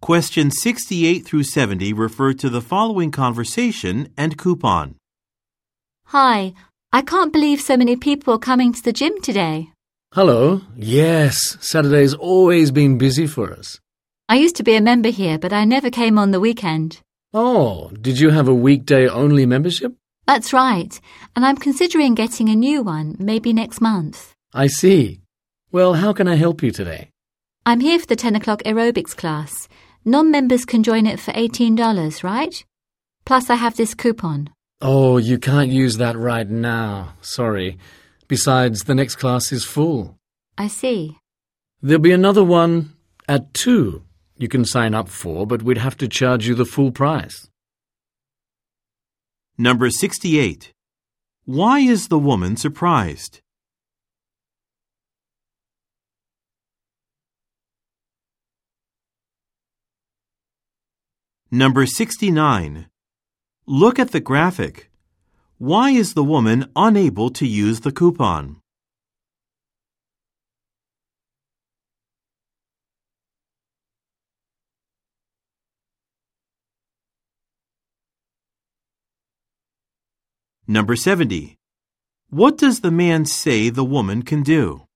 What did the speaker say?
Questions 68 through 70 refer to the following conversation and coupon. Hi, I can't believe so many people are coming to the gym today. Hello. Yes, Saturday's always been busy for us. I used to be a member here, but I never came on the weekend. Oh, did you have a weekday only membership? That's right, and I'm considering getting a new one, maybe next month. I see. Well, how can I help you today? I'm here for the 10 o'clock aerobics class. Non members can join it for $18, right? Plus, I have this coupon. Oh, you can't use that right now. Sorry. Besides, the next class is full. I see. There'll be another one at 2 you can sign up for, but we'd have to charge you the full price. Number 68. Why is the woman surprised? Number 69. Look at the graphic. Why is the woman unable to use the coupon? Number 70. What does the man say the woman can do?